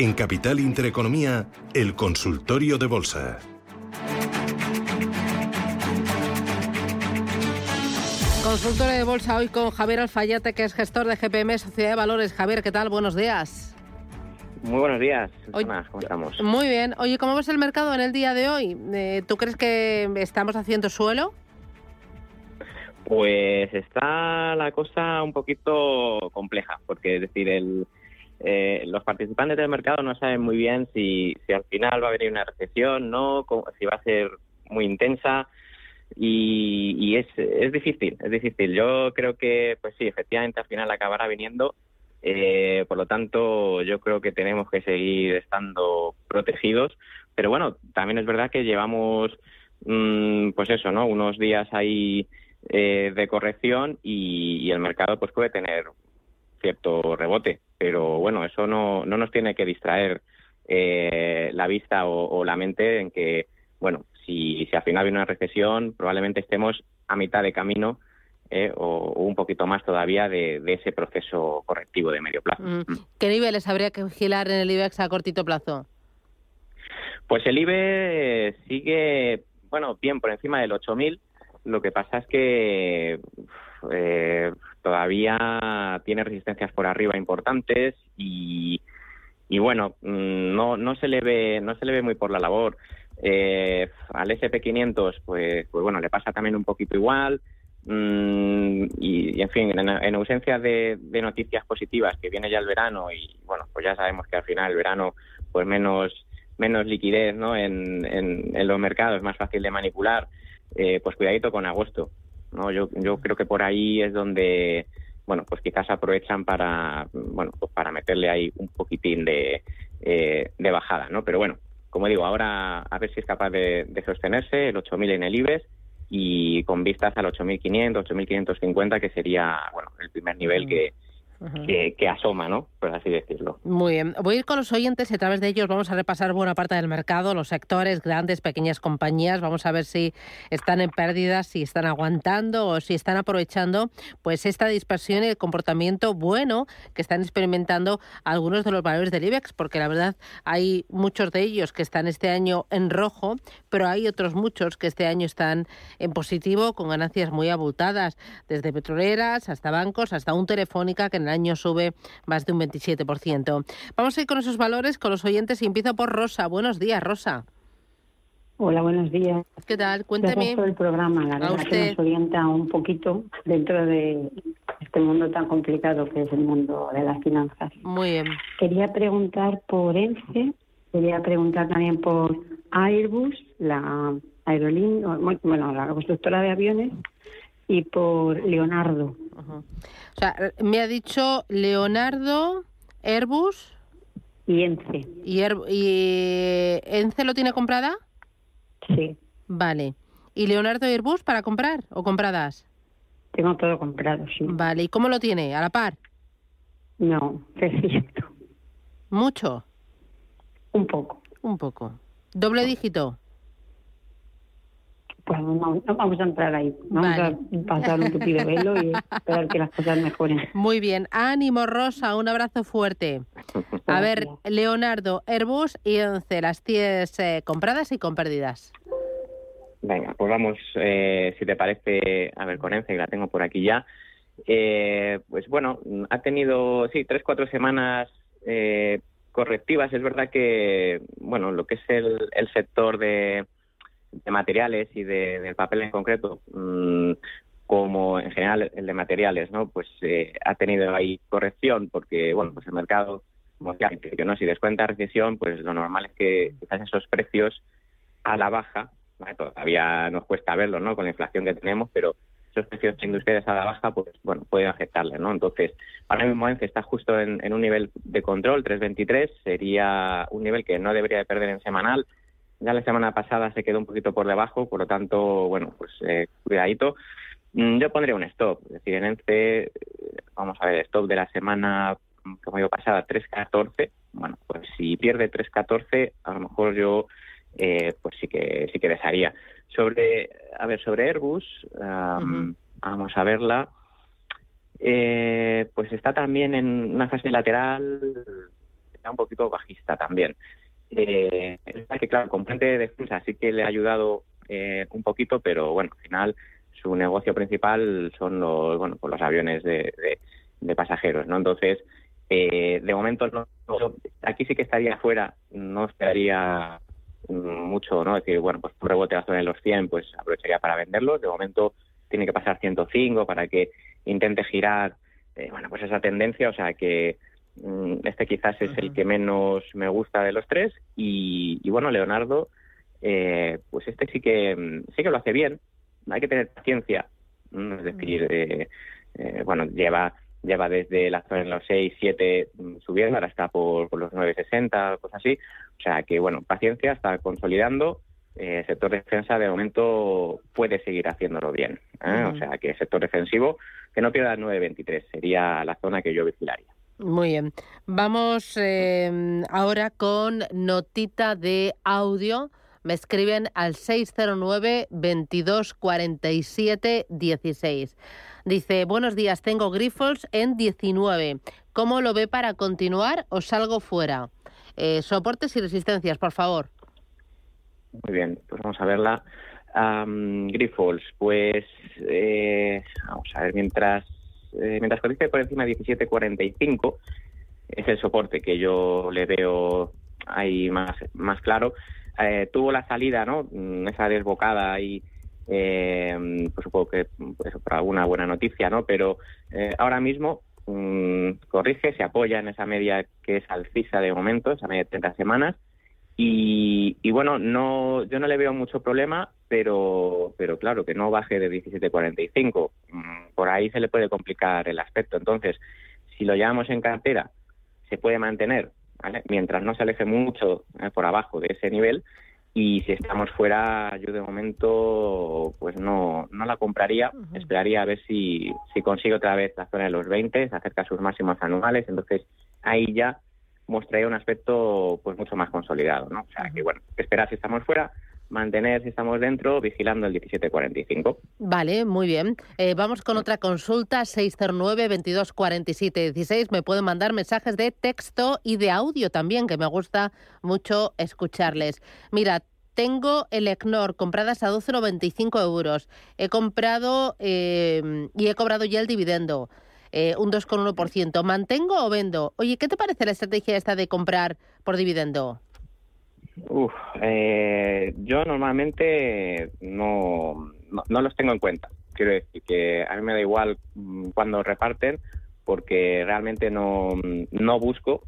En Capital Intereconomía, el consultorio de bolsa. Consultorio de bolsa hoy con Javier Alfayate, que es gestor de GPM Sociedad de Valores. Javier, ¿qué tal? Buenos días. Muy buenos días, ¿cómo estamos? Muy bien. Oye, ¿cómo ves el mercado en el día de hoy? Eh, ¿Tú crees que estamos haciendo suelo? Pues está la cosa un poquito compleja, porque es decir, el, eh, los participantes del mercado no saben muy bien si, al final va a venir una recesión, no, si va a ser muy intensa y, es, es difícil, es difícil. Yo creo que, pues sí, efectivamente al final acabará viniendo. Eh, por lo tanto, yo creo que tenemos que seguir estando protegidos. Pero bueno, también es verdad que llevamos, mm, pues eso, ¿no? Unos días ahí eh, de corrección y, el mercado pues puede tener cierto rebote, pero bueno, eso no, no nos tiene que distraer eh, la vista o, la mente en que, bueno, si, si al final viene una recesión, probablemente estemos a mitad de camino eh, o, un poquito más todavía de, ese proceso correctivo de medio plazo. Mm. ¿Qué niveles habría que vigilar en el IBEX a cortito plazo? Pues el IBEX sigue, bueno, bien por encima del 8000 lo que pasa es que eh, todavía tiene resistencias por arriba importantes y, y bueno, mm, no, no se le ve no se le ve muy por la labor. Eh, al SP500, pues, pues bueno, le pasa también un poquito igual. Mm, y, en fin, en, ausencia de, noticias positivas, que viene ya el verano y bueno, pues ya sabemos que al final el verano, pues menos menos liquidez ¿no? en, en, los mercados, más fácil de manipular. Eh, pues cuidadito con agosto. ¿No? Yo, yo creo que por ahí es donde, bueno, pues quizás aprovechan para, bueno, pues para meterle ahí un poquitín de, eh, de bajada, ¿no? Pero bueno, como digo, ahora a ver si es capaz de, sostenerse el 8.000 en el IBEX y con vistas al 8.500, 8.550, que sería, bueno, el primer nivel mm. que, que, asoma, ¿no? Por así decirlo. Muy bien. Voy a ir con los oyentes y a través de ellos vamos a repasar buena parte del mercado, los sectores, grandes, pequeñas compañías. Vamos a ver si están en pérdidas, si están aguantando o si están aprovechando pues esta dispersión y el comportamiento bueno que están experimentando algunos de los valores del IBEX, porque la verdad hay muchos de ellos que están este año en rojo, pero hay otros muchos que este año están en positivo con ganancias muy abultadas, desde petroleras hasta bancos, hasta un telefónica que en año sube más de un 27%. Vamos a ir con esos valores, con los oyentes y empiezo por Rosa. Buenos días, Rosa. Hola, buenos días. ¿Qué tal? Cuénteme. Gracias por el programa. La verdad que nos orienta un poquito dentro de este mundo tan complicado que es el mundo de las finanzas. Muy bien. Quería preguntar por ENCE, quería preguntar también por Airbus, la aerolínea, bueno, la constructora de aviones, y por Leonardo. O sea, me ha dicho Leonardo, Airbus. Y Ence. ¿Y, ¿Y Ence lo tiene comprada? Sí. Vale. ¿Y Leonardo y Airbus para comprar o compradas? Tengo todo comprado, sí. Vale. ¿Y cómo lo tiene? ¿A la par? No, cierto. ¿Mucho? Un poco. Un poco. ¿Doble dígito? Pues no, vamos a entrar ahí. Vamos a pasar un tupido velo y esperar que las cosas mejoren. Muy bien. Ánimo, Rosa. Un abrazo fuerte. A ver, Leonardo, Airbus y Once, las tienes eh, compradas y con pérdidas. Venga, pues vamos, eh, si te parece, a ver, con Ence, que la tengo por aquí ya. Eh, pues bueno, ha tenido, sí, tres, cuatro semanas correctivas. Es verdad que, bueno, lo que es el sector de de materiales y de, del papel en concreto, mm, como en general el de materiales, ¿no? Pues eh, ha tenido ahí corrección porque, bueno, pues el mercado, como que no, si descuenta recesión, pues lo normal es que quizás esos precios a la baja, todavía nos cuesta verlo, ¿no? Con la inflación que tenemos, pero esos precios industriales a la baja, pues bueno, pueden afectarle, ¿no? Entonces, ahora mismo ENCE está justo en, en un nivel de control, 3.23, sería un nivel que no debería de perder en semanal, ya la semana pasada se quedó un poquito por debajo, por lo tanto, bueno, pues eh, cuidadito. Mm, yo pondría un stop, es decir, en ENCE, eh, vamos a ver, stop de la semana, como digo, pasada, 3.14. Bueno, pues si pierde 3.14, a lo mejor yo, eh, pues sí que sí que desharía. Sobre, a ver, sobre Airbus, vamos a verla. pues está también en una fase lateral un poquito bajista también. Eh, que, claro, con de defensa sí que le ha ayudado eh, un poquito, pero bueno, al final su negocio principal son los, bueno, pues los aviones de, de, pasajeros, ¿no? Entonces, eh, de momento, no, aquí sí que estaría fuera, no esperaría mucho, ¿no? Decir, bueno, pues un rebote a zona de los 100, pues aprovecharía para venderlos. De momento tiene que pasar 105 para que intente girar, eh, bueno, pues esa tendencia, o sea que este quizás es el que menos me gusta de los tres y, bueno, Leonardo, eh, pues este sí que mm, sí que lo hace bien, hay que tener paciencia, es decir, eh, bueno, lleva lleva desde la zona de los 6, 7 mm, subiendo, ahora está por, por los 9,60, cosas así. O sea que, bueno, paciencia, está consolidando. Eh, el sector defensa de momento puede seguir haciéndolo bien. ¿eh? O sea que el sector defensivo que no pierda el 9,23 sería la zona que yo vigilaría. Muy bien. Vamos eh, ahora con notita de audio. Me escriben al 609 22 47 16. Dice, buenos días, tengo Grifols en 19. ¿Cómo lo ve para continuar o salgo fuera? Eh, soportes y resistencias, por favor. Muy bien, pues vamos a verla. Grifols, pues eh, vamos a ver, mientras, eh, mientras cotice por encima de 17.45, es el soporte que yo le veo ahí más, más claro. Eh, tuvo la salida, ¿no? Mm, esa desbocada ahí eh, pues supongo que pues, por alguna buena noticia, ¿no? Pero eh, ahora mismo mm, corrige, se apoya en esa media que es alcisa de momento, esa media de 30 semanas, y, bueno, no, yo no le veo mucho problema, pero, pero claro, que no baje de 17.45. Mm, por ahí se le puede complicar el aspecto. Entonces, si lo llevamos en cartera, se puede mantener, mientras no se aleje mucho eh, por abajo de ese nivel, y si estamos fuera, yo de momento pues no, no la compraría, esperaría a ver si, si consigue otra vez la zona de los 20, se acerca a sus máximos anuales, entonces ahí ya mostraría un aspecto pues mucho más consolidado, ¿no? O sea que bueno, esperar si estamos fuera, mantener si estamos dentro, vigilando el 1745. Vale, muy bien. Eh, vamos con otra consulta, 609-2247-16. Me pueden mandar mensajes de texto y de audio también, que me gusta mucho escucharles. Mira, tengo el ECNOR compradas a 12,95 euros. He comprado eh, y he cobrado ya el dividendo. Eh, un 2,1%. ¿Mantengo o vendo? Oye, ¿qué te parece la estrategia esta de comprar por dividendo? Uf, eh, yo normalmente no, no, los tengo en cuenta. Quiero decir que a mí me da igual mm, cuando reparten porque realmente no, no busco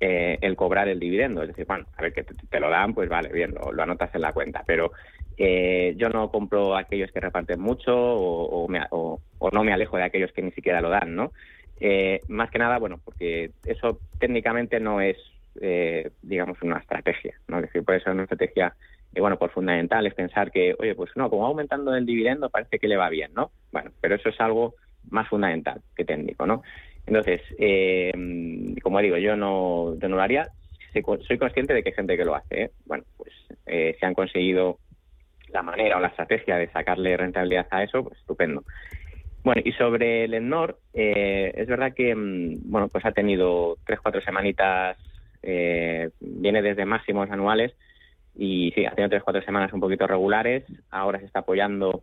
eh, el cobrar el dividendo. Es decir, bueno, a ver que te, lo dan, pues vale, bien, lo, anotas en la cuenta. Pero eh, yo no compro aquellos que reparten mucho o, o, no me alejo de aquellos que ni siquiera lo dan, ¿no? Eh, más que nada, bueno, porque eso técnicamente no es eh, digamos, una estrategia. ¿no? Es decir, puede ser una estrategia, y bueno, por fundamental es pensar que, oye, pues no, como va aumentando el dividendo parece que le va bien, ¿no? Bueno, pero eso es algo más fundamental que técnico, ¿no? Entonces, eh, como digo, yo no, yo no lo haría. Soy consciente de que hay gente que lo hace. ¿eh? Bueno, pues eh, si han conseguido la manera o la estrategia de sacarle rentabilidad a eso, pues estupendo. Bueno, y sobre el ENOR, eh, es verdad que, mm, bueno, pues ha tenido tres, cuatro semanitas eh, viene desde máximos anuales y sí, ha tenido tres cuatro semanas un poquito regulares. Ahora se está apoyando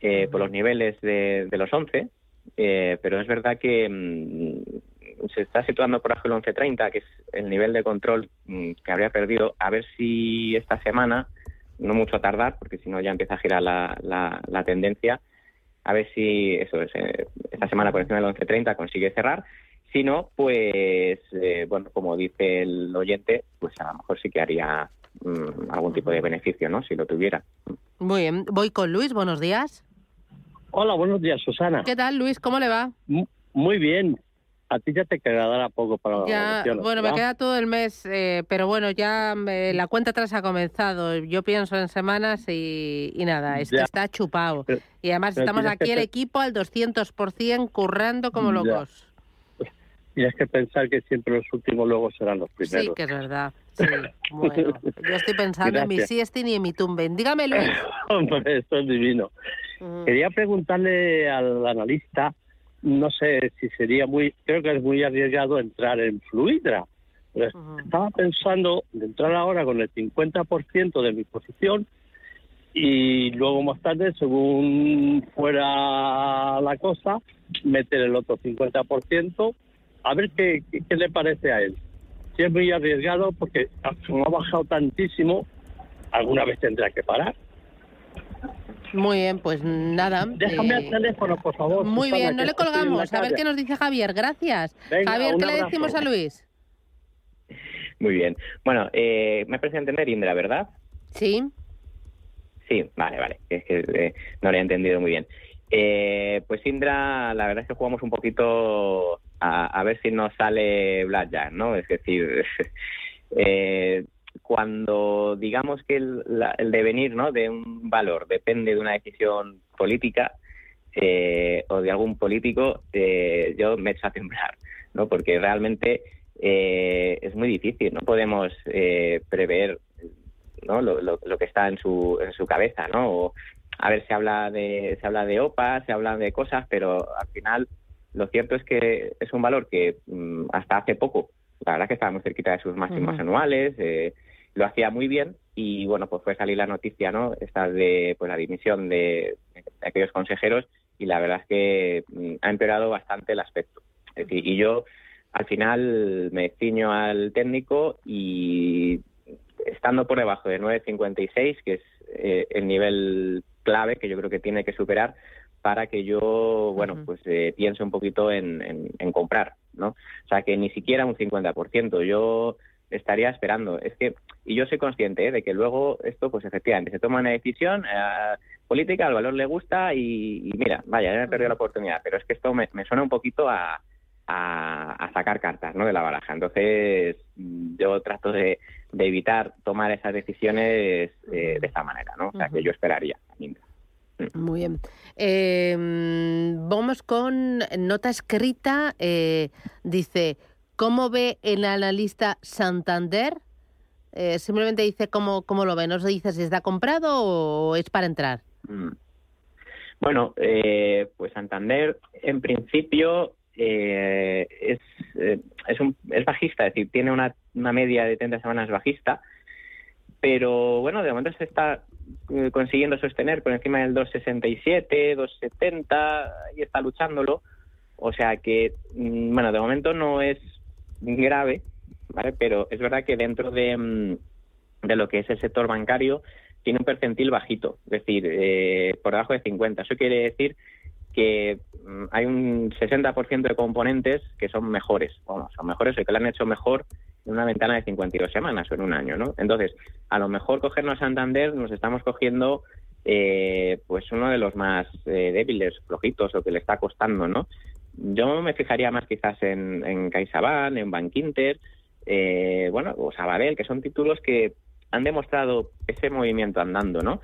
eh, por los niveles de, los 11, eh, pero es verdad que mm, se está situando por abajo el 11.30, que es el nivel de control mm, que habría perdido. A ver si esta semana, no mucho a tardar, porque si no ya empieza a girar la, la, tendencia, a ver si eso es, eh, esta semana por encima del 11.30 consigue cerrar si no, pues, eh, bueno, como dice el oyente, pues a lo mejor sí que haría mm, algún tipo de beneficio, ¿no? Si lo tuviera. Muy bien. Voy con Luis. Buenos días. Hola, buenos días, Susana. ¿Qué tal, Luis? ¿Cómo le va? Muy bien. A ti ya te quedará poco para ya, Bueno, me queda todo el mes, eh, pero bueno, ya la cuenta atrás ha comenzado. Yo pienso en semanas y, nada, es que está chupado. y además estamos aquí el equipo al 200% currando como locos. Tienes que pensar que siempre los últimos luego serán los primeros. Sí, que es verdad. Sí, bueno. Yo estoy pensando en mi siestin y en mi tumben. Dígame, Luis. Hombre, esto es divino. Quería preguntarle al analista, no sé si sería muy, creo que es muy arriesgado entrar en Fluidra. Estaba pensando de entrar ahora con el 50% de mi posición y luego más tarde, según fuera la cosa, meter el otro 50%, a ver qué, qué, le parece a él. Si es muy arriesgado porque como ha bajado tantísimo, alguna vez tendrá que parar. Muy bien, pues nada. Déjame el eh, teléfono, por favor. Muy bien, no le colgamos. A ver qué nos dice Javier. Gracias. Javier, ¿qué le decimos a Luis? Muy bien. Bueno, eh, me parece entender Indra, ¿verdad? Sí. Sí, vale, vale. Es que eh, no lo he entendido muy bien. Eh, pues Indra, la verdad es que jugamos un poquito a, ver si nos sale Blackjack, ¿no? Es decir, eh, cuando digamos que el, el, devenir ¿no? de un valor depende de una decisión política eh, o de algún político, eh, yo me echo a temblar, ¿no? Porque realmente eh, es muy difícil, no podemos prever ¿no? Lo, lo, que está en su, en su cabeza, ¿no? O, a ver, se habla de se habla de OPA, se habla de cosas, pero al final lo cierto es que es un valor que mm, hasta hace poco, la verdad que estaba muy cerquita de sus máximos anuales, eh, lo hacía muy bien y bueno, pues fue salir la noticia, ¿no? Esta de pues la dimisión de, aquellos consejeros y la verdad es que mm, ha empeorado bastante el aspecto. Es decir, y yo al final me ciño al técnico y estando por debajo de 9.56, que es eh, el nivel clave que yo creo que tiene que superar para que yo, bueno, pues eh, piense un poquito en, en, comprar, ¿no? O sea, que ni siquiera un 50%. Yo estaría esperando. Es que, y yo soy consciente ¿eh? de que luego esto, pues efectivamente, se toma una decisión eh, política, al valor le gusta y, mira, vaya, ya me he perdido la oportunidad. Pero es que esto me, suena un poquito a, a, sacar cartas, ¿no? De la baraja. Entonces, yo trato de, de evitar tomar esas decisiones eh, de esta manera, ¿no? O sea, que yo esperaría. Muy bien. Em, vamos con nota escrita. dice, ¿Cómo ve el analista Santander? Eh, simplemente dice cómo, cómo lo ve, no se dice si está comprado o es para entrar. Mm. Bueno, eh, pues Santander en principio eh, es, es, un, es bajista, es decir, tiene una, una media de 30 semanas bajista, pero bueno, de momento se está consiguiendo sostener por encima del 267, 270 y está luchándolo. O sea que, mm, bueno, de momento no es grave, ¿vale? Pero es verdad que dentro de, mm, de lo que es el sector bancario tiene un percentil bajito, es decir, eh, por debajo de 50. Eso quiere decir que mm, hay un 60% de componentes que son mejores, bueno, son mejores o que lo han hecho mejor en una ventana de 52 semanas o en un año, ¿no? Entonces, a lo mejor cogernos a Santander nos estamos cogiendo eh, pues uno de los más eh, débiles, flojitos o que le está costando, ¿no? Yo me fijaría más quizás en, en CaixaBank, en Bankinter, eh, bueno, o Sabadell, que son títulos que han demostrado ese movimiento andando, ¿no?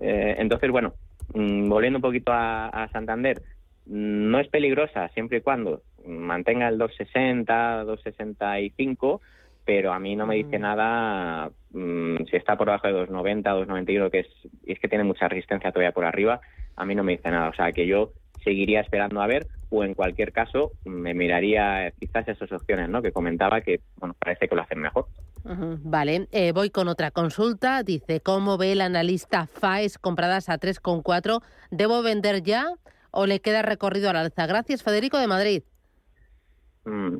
Eh, entonces, bueno, mm, volviendo un poquito a, Santander, no es peligrosa siempre y cuando mantenga el 260, 265, pero a mí no me dice mm. nada mm, si está por debajo de 290, 291, que es, y es que tiene mucha resistencia todavía por arriba, a mí no me dice nada. O sea, que yo seguiría esperando a ver o en cualquier caso me miraría quizás esas opciones ¿no? que comentaba que bueno parece que lo hacen mejor. Vale, eh, voy con otra consulta. Dice, ¿cómo ve el analista FAES compradas a 3,4? ¿Debo vender ya o le queda recorrido al alza? Gracias, Federico de Madrid. Mm,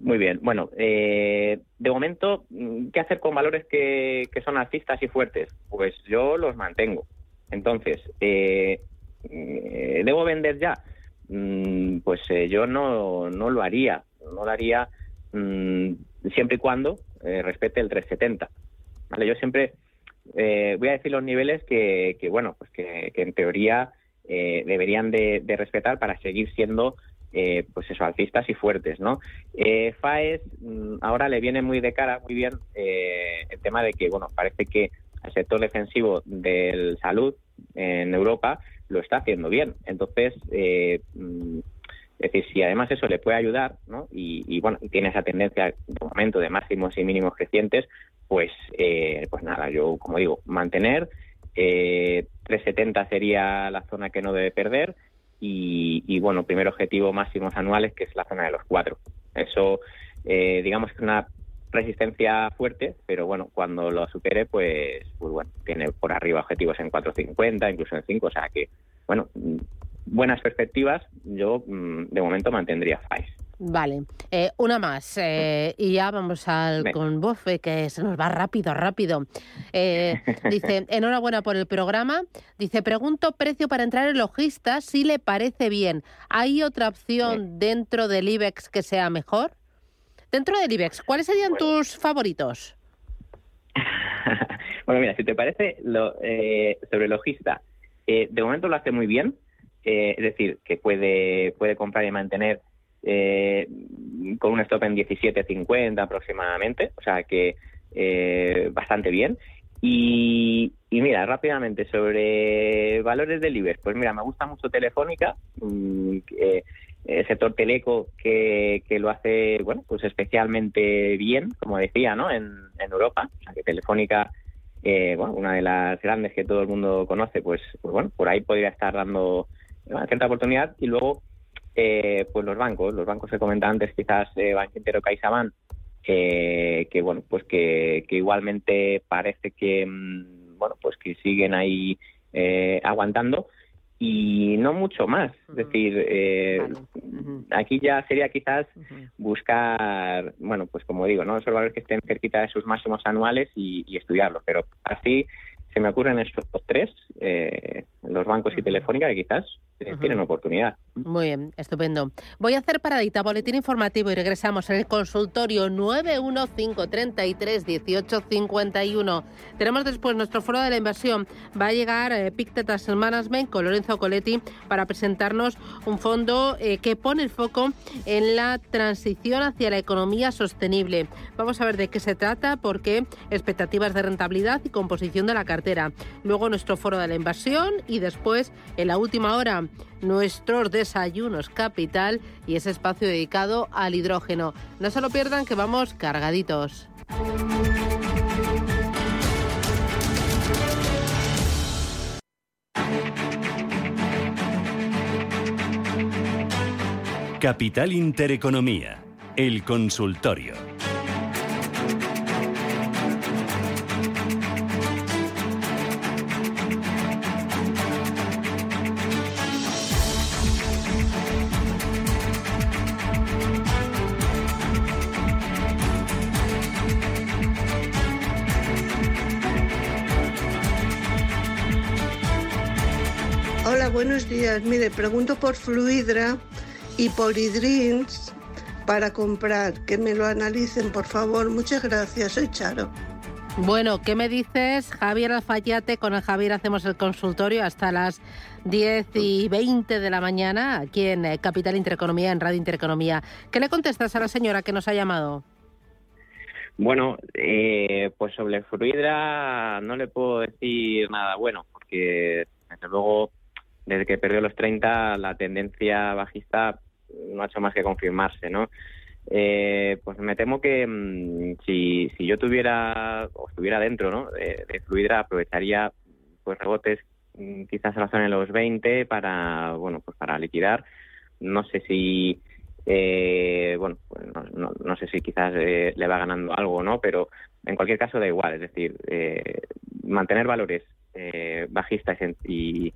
muy bien. Bueno, eh, de momento, ¿qué hacer con valores que, que, son alcistas y fuertes? Pues yo los mantengo. Entonces, eh, eh, ¿debo vender ya? Mm, pues eh, yo no, no lo haría. No lo haría mm, siempre y cuando eh, respete el 370. ¿vale? Yo siempre voy a decir los niveles que, que bueno, pues que, en teoría deberían de, respetar para seguir siendo pues eso, alcistas y fuertes, ¿no? FAES mm, ahora le viene muy de cara, muy bien, el tema de que, bueno, parece que el sector defensivo del salud en Europa lo está haciendo bien. Entonces, eh, mm, es decir, si además eso le puede ayudar, ¿no? Y, bueno, tiene esa tendencia de momento de máximos y mínimos crecientes, pues, eh, pues nada, yo como digo, mantener. Eh, 370 sería la zona que no debe perder y, bueno, primer objetivo máximos anuales que es la zona de los cuatro. Eso, eh, digamos que una resistencia fuerte, pero bueno, cuando lo supere, pues, pues bueno, tiene por arriba objetivos en 4.50, incluso en 5, o sea que, bueno, mm, buenas perspectivas, yo mm, de momento mantendría FAIS. Vale, eh, una más eh, y ya vamos al con Bofe, que se nos va rápido, rápido. Eh, dice, enhorabuena por el programa. Dice, pregunto precio para entrar en logista si le parece bien. ¿Hay otra opción dentro del IBEX que sea mejor? Dentro del IBEX, ¿cuáles serían tus favoritos? bueno, mira, si te parece, lo, sobre logista, de momento lo hace muy bien. es decir, que puede, puede comprar y mantener eh, con un stop en 17.50 aproximadamente, o sea que eh, bastante bien. Y, mira, rápidamente sobre valores del IBEX, pues mira, me gusta mucho Telefónica, mm, el sector teleco que, que, lo hace, bueno, pues especialmente bien, como decía, ¿no? En, Europa, o sea que Telefónica, eh, bueno, una de las grandes que todo el mundo conoce, pues, pues bueno, por ahí podría estar dando cierta oportunidad. Y luego eh, pues los bancos, los bancos que comentaba antes, quizás eh, Banco Intero CaixaBank, eh, que bueno, pues que, igualmente parece que mm, bueno, pues que siguen ahí eh, aguantando y no mucho más. Es decir, aquí ya sería quizás buscar, bueno, pues como digo, no esos valores que estén cerquita de sus máximos anuales y, y estudiarlos, pero así se me ocurren estos tres, eh, los bancos y Telefónica, que quizás tienen oportunidad. Muy bien, estupendo. Voy a hacer paradita, boletín informativo y regresamos en el consultorio 915331851. Tenemos después nuestro foro de la inversión. Va a llegar eh, Management con Lorenzo Coletti para presentarnos un fondo eh, que pone el foco en la transición hacia la economía sostenible. Vamos a ver de qué se trata, por qué expectativas de rentabilidad y composición de la cartera Luego nuestro foro de la invasión y después, en la última hora, nuestros desayunos capital y ese espacio dedicado al hidrógeno. No se lo pierdan que vamos cargaditos. Capital Intereconomía, el consultorio. Días. Mire, pregunto por Fluidra y por Idreams para comprar. Que me lo analicen, por favor. Muchas gracias. Soy Charo. Bueno, ¿qué me dices, Javier Alfayate? Con el Javier hacemos el consultorio hasta las 10 y 20 de la mañana aquí en eh, Capital Intereconomía, en Radio Intereconomía. ¿Qué le contestas a la señora que nos ha llamado? Bueno, eh, pues sobre Fluidra no le puedo decir nada bueno, porque desde luego desde que perdió los 30 la tendencia bajista no ha hecho más que confirmarse, ¿no? Eh, pues me temo que mm, si, si yo tuviera o estuviera dentro ¿no? de, Fluidra aprovecharía pues rebotes mm, quizás a la zona de los 20 para bueno pues para liquidar no sé si eh, bueno pues no, no, sé si quizás eh, le va ganando algo no pero en cualquier caso da igual es decir mantener valores bajistas y, y,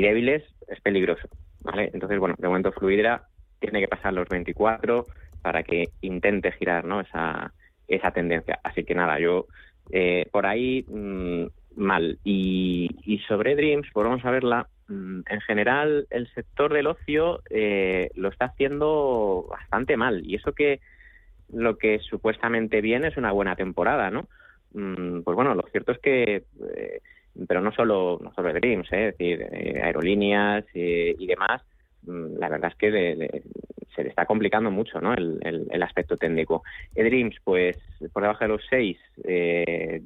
débiles es peligroso, ¿vale? Entonces, bueno, de momento Fluidra tiene que pasar los 24 para que intente girar, ¿no? Esa, esa tendencia. Así que nada, yo eh, por ahí mm, mal. Y, sobre Dreams, pues vamos a verla. Mm, en general, el sector del ocio eh, lo está haciendo bastante mal. Y eso que lo que supuestamente viene es una buena temporada, ¿no? Mm, pues bueno, lo cierto es que eh, pero no solo, no solo Dreams, ¿eh? es decir, eh, aerolíneas eh, y demás, mm, la verdad es que se le está complicando mucho ¿no? el, el, aspecto técnico. Dreams, pues por debajo de los 6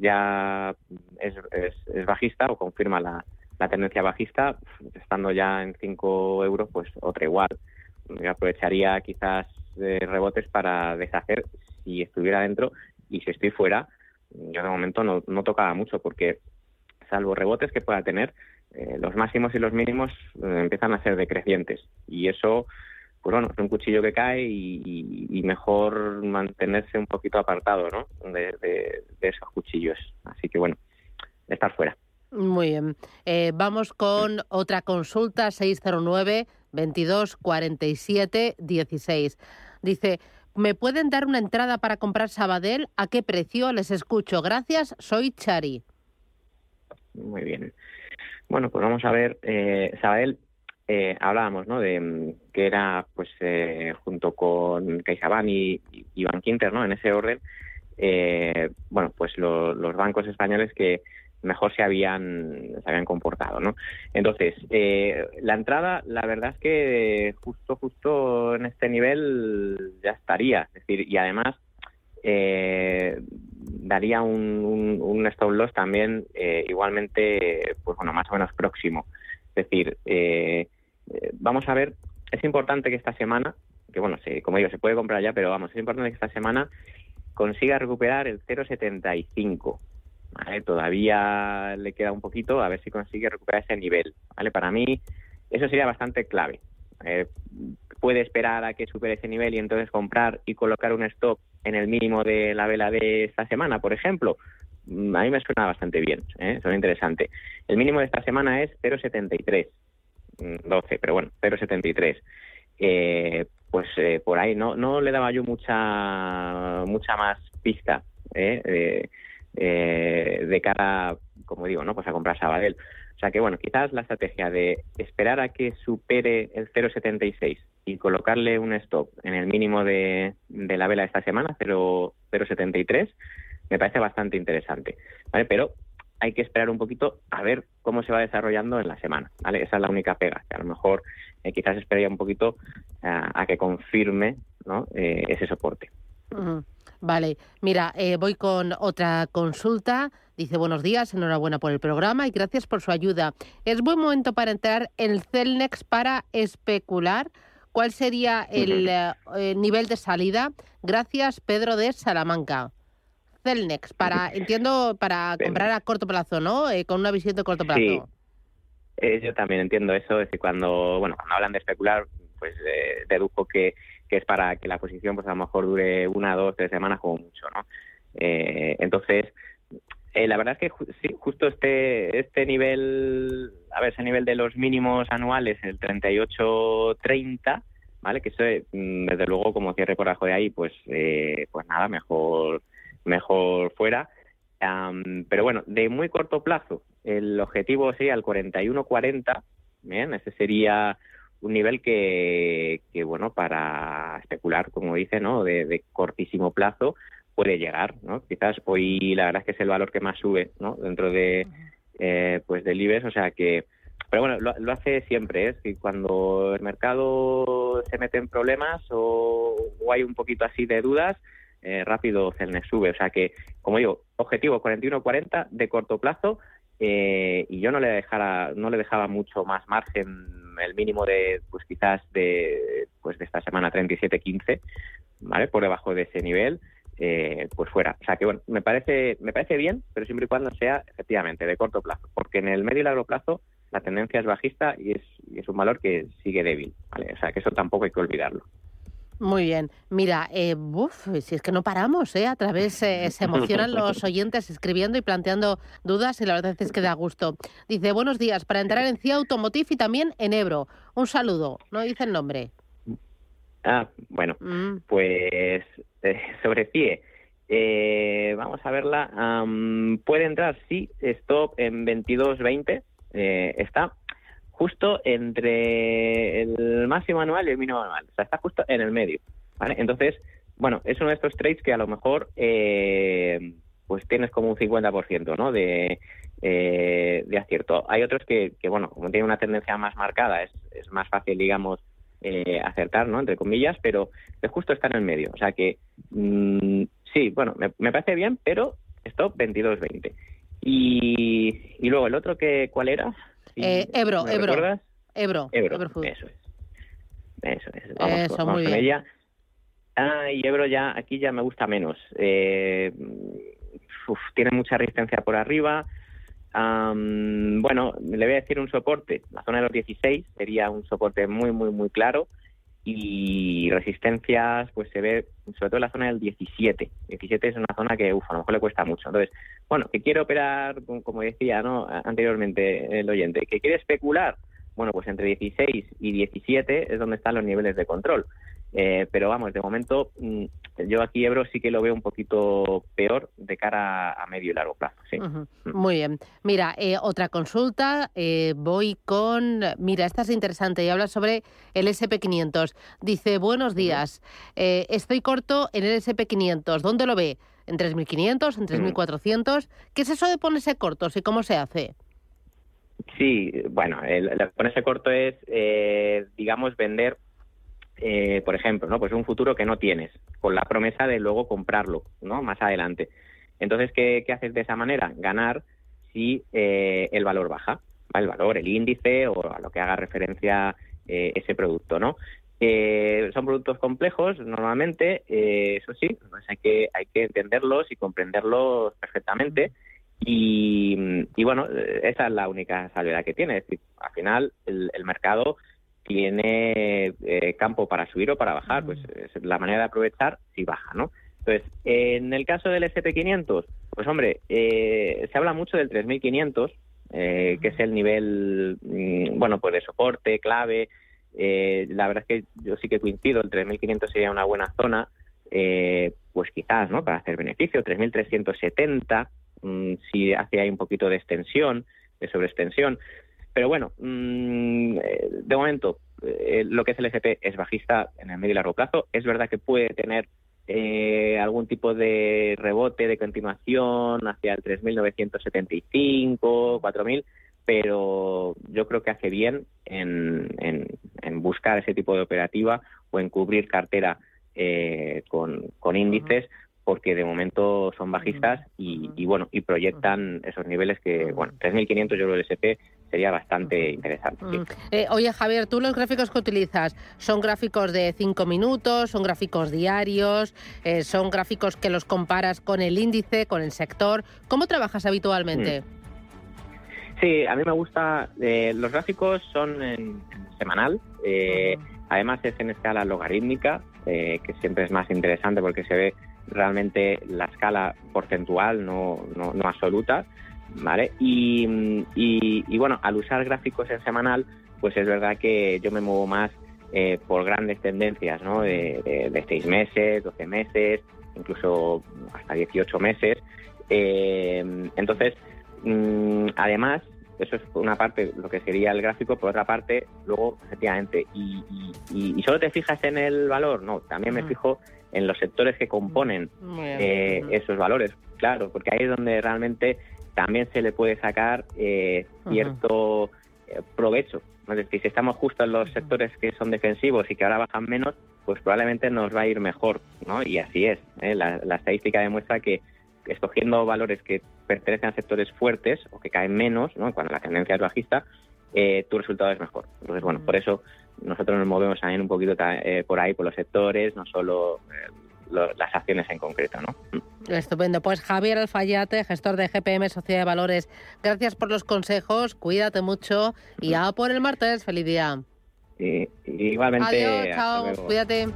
ya es, es, bajista o confirma la, la tendencia bajista, estando ya en 5 euros, pues otra igual. Yo aprovecharía quizás rebotes para deshacer si estuviera dentro y si estoy fuera, yo de momento no, no tocaba mucho porque salvo rebotes que pueda tener, eh, los máximos y los mínimos eh, empiezan a ser decrecientes. Y eso, pues bueno, es un cuchillo que cae y, mejor mantenerse un poquito apartado, ¿no? De, esos cuchillos. Así que bueno, estar fuera. Muy bien. Eh, vamos con otra consulta, 609 22 47 16. Dice, ¿me pueden dar una entrada para comprar Sabadell? ¿A qué precio? Les escucho. Gracias, soy Chari. Muy bien. Bueno, pues vamos a ver, eh, Sabadell eh, hablábamos ¿no? de mm, que era pues eh, junto con CaixaBank y, y Bankinter ¿no? en ese orden eh, bueno pues los bancos españoles que mejor se habían se habían comportado no entonces eh, la entrada la verdad es que justo justo en este nivel ya estaría es decir y además eh, daría un, un, stop loss también eh, igualmente pues bueno más o menos próximo es decir eh, eh, vamos a ver, es importante que esta semana, que bueno, se, como digo, se puede comprar ya, pero vamos, es importante que esta semana consiga recuperar el 0,75. ¿vale? Todavía le queda un poquito, a ver si consigue recuperar ese nivel. ¿vale? Para mí, eso sería bastante clave. Eh, puede esperar a que supere ese nivel y entonces comprar y colocar un stop en el mínimo de la vela de esta semana, por ejemplo. Mm, a mí me suena bastante bien, ¿eh? suena interesante. El mínimo de esta semana es 0,73. 12, pero bueno, 0,73. Eh, pues eh, por ahí no no le daba yo mucha mucha más pista eh, eh, de cara, como digo, no pues a comprar Sabadell. O sea que bueno, quizás la estrategia de esperar a que supere el 0,76 y colocarle un stop en el mínimo de, de la vela esta semana, 0,73, me parece bastante interesante. ¿vale? Pero hay que esperar un poquito a ver cómo se va desarrollando en la semana, ¿vale? Esa es la única pega, que a lo mejor eh, quizás esperaría un poquito eh, a que confirme. Eh, ese soporte. Vale, mira, voy con otra consulta. Dice, buenos días, enhorabuena por el programa y gracias por su ayuda. ¿Es buen momento para entrar en el Celnex para especular? ¿Cuál sería el nivel de salida? Gracias, Pedro de Salamanca. Celnex, para, entiendo, para comprar a corto plazo, ¿no? Eh, con una visión de corto plazo. Sí, eh, yo también entiendo eso, es decir, cuando, bueno, cuando hablan de especular, pues eh, dedujo que, que es para que la posición, pues a lo mejor dure una, dos, tres semanas como mucho, ¿no? entonces, la verdad es que sí, justo este este nivel, a ver, ese nivel de los mínimos anuales, el 38-30, ¿vale? Que eso, mm, desde luego, como cierre por abajo de ahí, pues, pues nada, mejor mejor fuera. pero bueno, de muy corto plazo, el objetivo sería el 41-40, bien, ese sería un nivel que, que, bueno, para especular, como dice, ¿no? De, cortísimo plazo puede llegar, ¿no? Quizás hoy la verdad es que es el valor que más sube, ¿no? Dentro de, eh, pues del IBEX, o sea que, pero bueno, lo, hace siempre, es ¿eh? cuando el mercado se mete en problemas o hay un poquito así de dudas, eh, rápido Celnex sube. O sea que, como digo, objetivo 41-40 de corto plazo eh, y yo no le dejara, no le dejaba mucho más margen, el mínimo de, pues quizás de, pues de esta semana 37-15, ¿vale? Por debajo de ese nivel. Eh, pues fuera. O sea que bueno, me parece, me parece bien, pero siempre y cuando sea efectivamente de corto plazo, porque en el medio y largo plazo la tendencia es bajista y es, y es un valor que sigue débil, ¿vale? O sea que eso tampoco hay que olvidarlo. Muy bien. Mira, eh, si es que no paramos, ¿eh? A través eh, se emocionan los oyentes escribiendo y planteando dudas y la verdad es que da gusto. Dice, buenos días, para entrar en CIA Automotive y también en Ebro. Un saludo, no dice el nombre. Ah, bueno, mm. pues eh, sobre CIE. Eh, vamos a verla. puede entrar, sí, stop en 22.20. Eh, está justo entre el máximo anual y el mínimo anual. O sea, está justo en el medio. ¿vale? Entonces, bueno, es uno de estos trades que a lo mejor eh, pues tienes como un 50% ¿no? de, eh, de acierto. Hay otros que, que, bueno, como tienen una tendencia más marcada, es, es más fácil, digamos, eh, acertar, ¿no? Entre comillas, pero justo está en el medio. O sea que, mm, sí, bueno, me, me, parece bien, pero stop 22-20. Y, y luego el otro que, ¿cuál era? Eh, Ebro, Ebro. Ebro. Ebro. eso es. Eso es. Vamos, eso, muy bien. ella. Ah, y Ebro ya, aquí ya me gusta menos. Eh, tiene mucha resistencia por arriba. Bueno, le voy a decir un soporte. La zona de los 16 sería un soporte muy, muy, muy claro. y resistencias pues se ve sobre todo en la zona del 17. 17 es una zona que uf, a lo mejor le cuesta mucho. Entonces, bueno, que quiere operar, como decía ¿no? anteriormente el oyente, que quiere especular, bueno, pues entre 16 y 17 es donde están los niveles de control. Eh, pero vamos, de momento mm, yo aquí Ebro sí que lo veo un poquito peor de cara a medio y largo plazo. Sí. Mm. Muy bien. Mira, eh, otra consulta. Eh, voy con. Mira, esta es interesante y habla sobre el SP500. Dice: Buenos días. estoy corto en el SP500. ¿Dónde lo ve? ¿En 3.500? ¿En 3.400? ¿Qué es eso de ponerse cortos y cómo se hace? Sí, bueno, el, el ponerse corto es, digamos, vender eh, por ejemplo, ¿no? Pues un futuro que no tienes, con la promesa de luego comprarlo, ¿no? Más adelante. Entonces, ¿qué, haces de esa manera? Ganar si eh, el valor baja, el valor, el índice o a lo que haga referencia eh, ese producto, ¿no? son productos complejos normalmente, eso sí, pues hay que hay que entenderlos y comprenderlos perfectamente. Y, bueno, esa es la única salvedad que tiene. Es decir, al final el, el mercado tiene eh, campo para subir o para bajar, pues es la manera de aprovechar si baja, ¿no? Entonces, en el caso del SP500, pues hombre, eh, se habla mucho del 3500, eh, que es el nivel, mm, bueno, pues de soporte, clave. la verdad es que yo sí que coincido, el 3500 sería una buena zona, pues quizás, ¿no? Para hacer beneficio, 3370, mm, si hace ahí un poquito de extensión, de sobreextensión. Pero bueno, mm, eh, de momento, eh, lo que es el SP es bajista en el medio y largo plazo. Es verdad que puede tener eh, algún tipo de rebote de continuación hacia el 3.975, 4.000, pero yo creo que hace bien en, en, buscar ese tipo de operativa o en cubrir cartera con, con índices porque de momento son bajistas y, bueno y proyectan esos niveles que bueno 3.500 yo creo el SP sería bastante interesante. Eh, oye Javier, tú los gráficos que utilizas son gráficos de cinco minutos, son gráficos diarios, eh, son gráficos que los comparas con el índice, con el sector. ¿Cómo trabajas habitualmente? Mm. Sí, a mí me gusta. Eh, los gráficos son en, semanal. Además es en escala logarítmica, que siempre es más interesante porque se ve realmente la escala porcentual, no, no, absoluta, ¿vale? Y, y, bueno, al usar gráficos en semanal, pues es verdad que yo me muevo más eh, por grandes tendencias, ¿no? De, de, seis meses, 12 meses, incluso hasta 18 meses. Eh, entonces, mm, además, eso es por una parte lo que sería el gráfico, por otra parte, luego, efectivamente, y, y, solo te fijas en el valor, no, también me fijo en los sectores que componen eh, esos valores, claro, porque ahí es donde realmente también se le puede sacar eh, cierto eh, provecho. Es decir, si estamos justo en los sectores que son defensivos y que ahora bajan menos, pues probablemente nos va a ir mejor, ¿no? Y así es. La, estadística demuestra que escogiendo valores que pertenecen a sectores fuertes o que caen menos, ¿no? cuando la tendencia es bajista, tu resultado es mejor. Entonces, bueno, por eso nosotros nos movemos también un poquito eh, por ahí, por los sectores, no solo las acciones en concreto. ¿no? Estupendo. Pues Javier Alfayate, gestor de GPM Sociedad de Valores, gracias por los consejos, cuídate mucho y ya por el martes. Feliz día. igualmente. Adiós, chao, cuídate.